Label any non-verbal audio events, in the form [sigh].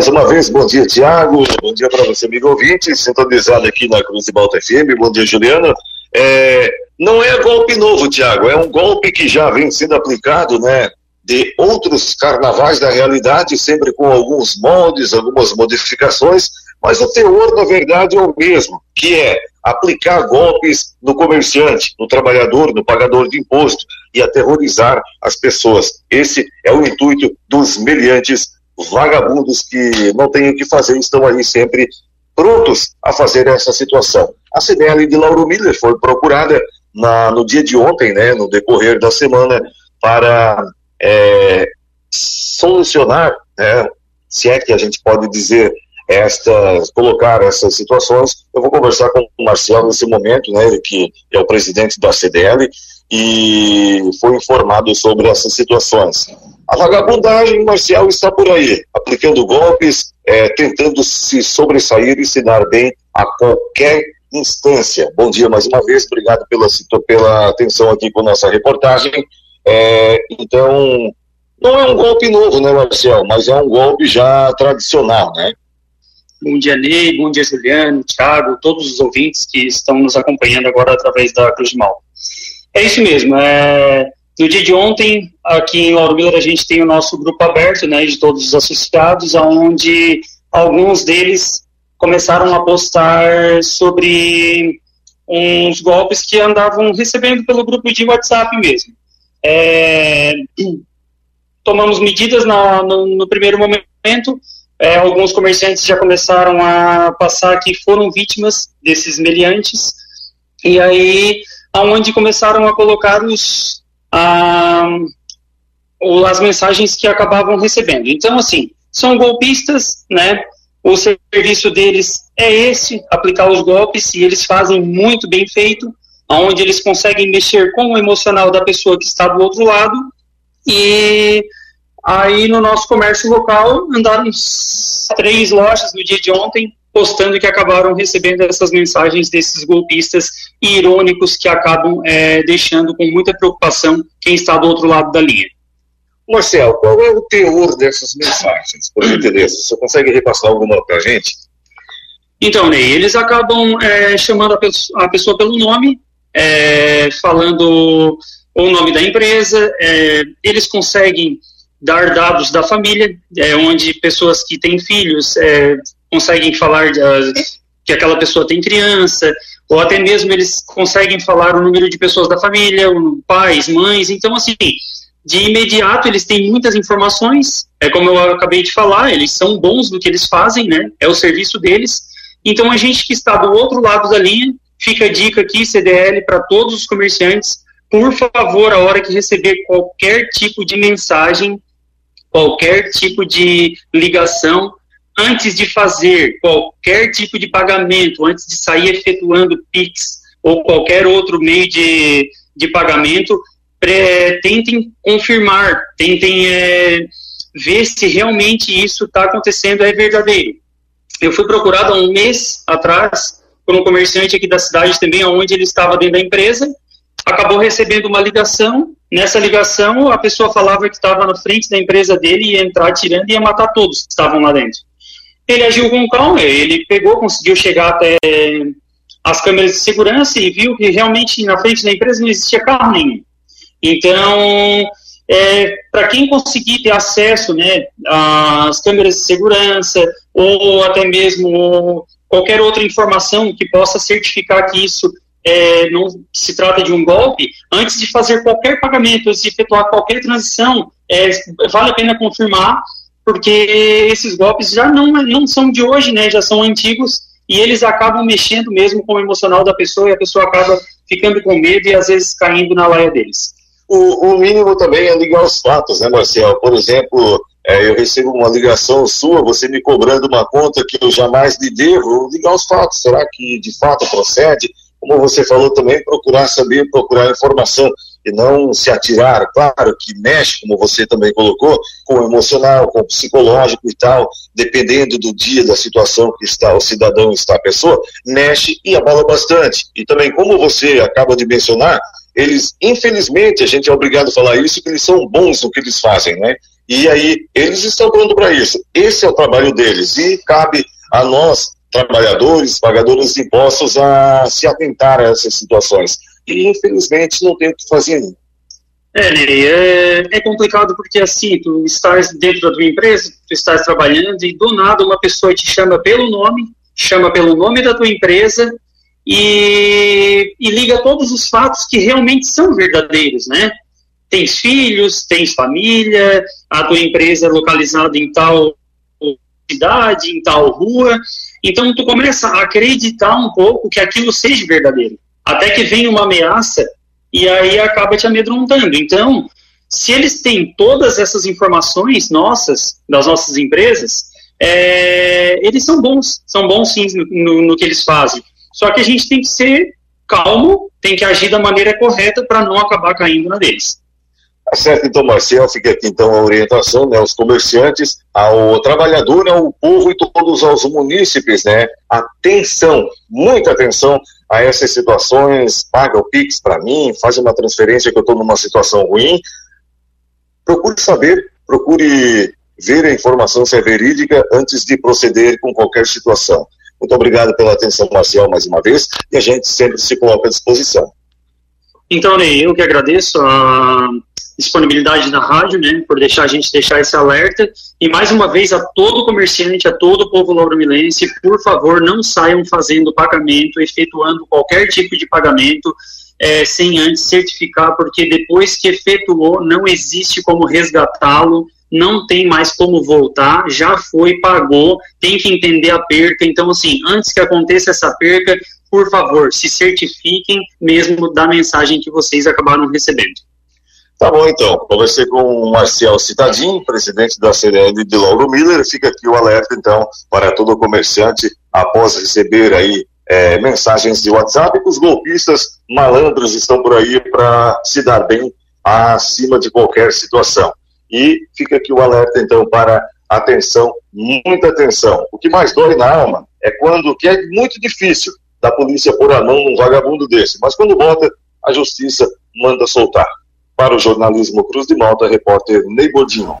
Mais uma vez, bom dia, Tiago. Bom dia para você, amigo ouvinte, sintonizado aqui na Cruz de Balta FM. Bom dia, Juliana. É, não é golpe novo, Tiago, é um golpe que já vem sendo aplicado, né? De outros carnavais da realidade, sempre com alguns moldes, algumas modificações, mas o teor, na verdade, é o mesmo, que é aplicar golpes no comerciante, no trabalhador, no pagador de imposto e aterrorizar as pessoas. Esse é o intuito dos meliantes vagabundos que não têm o que fazer estão aí sempre prontos a fazer essa situação. A CDL de Lauro Miller foi procurada na, no dia de ontem, né, no decorrer da semana, para é, solucionar, né, se é que a gente pode dizer estas, colocar essas situações. Eu vou conversar com o Marcelo nesse momento, né, ele que é o presidente da CDL, e foi informado sobre essas situações. A vagabundagem marcial está por aí, aplicando golpes, é, tentando se sobressair e se dar bem a qualquer instância. Bom dia mais uma vez, obrigado pela, pela atenção aqui com nossa reportagem. É, então, não é um golpe novo, né, Marcel, mas é um golpe já tradicional, né? Bom dia, Ney, bom dia, Juliano, Thiago, todos os ouvintes que estão nos acompanhando agora através da Cruz de Mal. É isso mesmo, é, no dia de ontem, aqui em Lauro Miller, a gente tem o nosso grupo aberto, né, de todos os associados, onde alguns deles começaram a postar sobre uns golpes que andavam recebendo pelo grupo de WhatsApp mesmo. É, [clears throat] tomamos medidas no, no, no primeiro momento, é, alguns comerciantes já começaram a passar que foram vítimas desses meliantes, e aí aonde começaram a colocar os, a, as mensagens que acabavam recebendo. Então, assim, são golpistas, né? O serviço deles é esse, aplicar os golpes, e eles fazem muito bem feito, onde eles conseguem mexer com o emocional da pessoa que está do outro lado, e aí no nosso comércio local andaram três lojas no dia de ontem postando que acabaram recebendo essas mensagens desses golpistas irônicos que acabam é, deixando com muita preocupação quem está do outro lado da linha. Marcel, qual é o teor dessas mensagens, por gentileza? Você consegue repassar alguma para a gente? Então, Ney, eles acabam é, chamando a, pe a, pessoa pelo nome, é, falando o nome da empresa, é, eles conseguem dar dados da família, é, onde pessoas que têm filhos é, conseguem falar de, que aquela pessoa tem criança, ou até mesmo eles conseguem falar o número de pessoas da família, pais, mães, então assim, de imediato eles têm muitas informações, é como eu acabei de falar, eles são bons no que eles fazem, né? É o serviço deles. Então a gente que está do outro lado da linha, fica a dica aqui, CDL, para todos os comerciantes, por favor, a hora que receber qualquer tipo de mensagem, qualquer tipo de ligação, antes de fazer qualquer tipo de pagamento, antes de sair efetuando PIX ou qualquer outro meio de, de pagamento, tentem confirmar, tentem é, ver se realmente isso está acontecendo, é verdadeiro. Eu fui procurado há um mês atrás por um comerciante aqui da cidade também, onde ele estava dentro da empresa, acabou recebendo uma ligação, nessa ligação a pessoa falava que estava na frente da empresa dele, ia entrar tirando e ia matar todos que estavam lá dentro. Ele agiu com calma, ele pegou, conseguiu chegar até as câmeras de segurança e viu que realmente na frente da empresa não existia carro nenhum. Então, é, para quem conseguir ter acesso né, às câmeras de segurança ou até mesmo qualquer outra informação que possa certificar que isso é, não se trata de um golpe, antes de fazer qualquer pagamento, antes de efetuar qualquer transição, é, vale a pena confirmar, porque esses golpes já não, não são de hoje, né, já são antigos, e eles acabam mexendo mesmo com o emocional da pessoa, e a pessoa acaba ficando com medo e às vezes caindo na laia deles o, o mínimo também é ligar os fatos, né, Marcel? Por exemplo, é, eu recebo uma ligação sua, você me cobrando uma conta que eu jamais lhe devo, ligar os fatos, será que de fato procede? Como você falou também, procurar saber, procurar informação e não se atirar, claro que mexe, como você também colocou, com o emocional, com o psicológico e tal, dependendo do dia, da situação que está o cidadão, está a pessoa, mexe e abala bastante. E também, como você acaba de mencionar, eles, infelizmente, a gente é obrigado a falar isso, que eles são bons no que eles fazem, né? E aí, eles estão prontos para isso. Esse é o trabalho deles. E cabe a nós, trabalhadores, pagadores de impostos, a se atentar a essas situações. E, infelizmente, não tem o que fazer. É, Ney, é, é, complicado porque assim, tu estás dentro da tua empresa, tu estás trabalhando e do nada uma pessoa te chama pelo nome, chama pelo nome da tua empresa e, e liga todos os fatos que realmente são verdadeiros, né? Tens filhos, tens família, a tua empresa é localizada em tal cidade, em tal rua, então tu começa a acreditar um pouco que aquilo seja verdadeiro, até que vem uma ameaça e aí acaba te amedrontando. Então, se eles têm todas essas informações nossas, das nossas empresas, é, eles são bons, são bons sim no, no, no, que eles fazem. Só que a gente tem que ser calmo, tem que agir da maneira correta para não acabar caindo na deles. Tá certo, então, Marcel, fica aqui então a orientação, né, aos comerciantes, ao trabalhador, ao povo e todos os munícipes, né, atenção, muita atenção a essas situações, paga o Pix para mim, faz uma transferência que eu estou numa situação ruim, procure saber, procure ver a informação se é verídica antes de proceder com qualquer situação. Muito obrigado pela atenção, Marcel, mais uma vez, e a gente sempre se coloca à disposição. Então, Ney, eu que agradeço a disponibilidade da rádio, né, por deixar a gente deixar esse alerta. E mais uma vez, a todo comerciante, a todo povo lauromilense, por favor, não saiam fazendo pagamento, efetuando qualquer tipo de pagamento é, sem antes certificar, porque depois que efetuou, não existe como resgatá-lo, não tem mais como voltar, já foi, pagou, tem que entender a perca. Então, assim, antes que aconteça essa perca, por favor, se certifiquem mesmo da mensagem que vocês acabaram recebendo. Tá bom, então. Conversei com o Marcial Citadin, presidente da CDL de Lauro Miller. Fica aqui o alerta, então, para todo comerciante, após receber aí é, mensagens de WhatsApp, que os golpistas malandros estão por aí para se dar bem acima de qualquer situação. E fica aqui o alerta, então, para atenção, muita atenção. O que mais dói na alma é quando, que é muito difícil da polícia pôr a mão num vagabundo desse, mas quando bota, a justiça manda soltar. Para o jornalismo Cruz de Malta, repórter Ney Bodinho.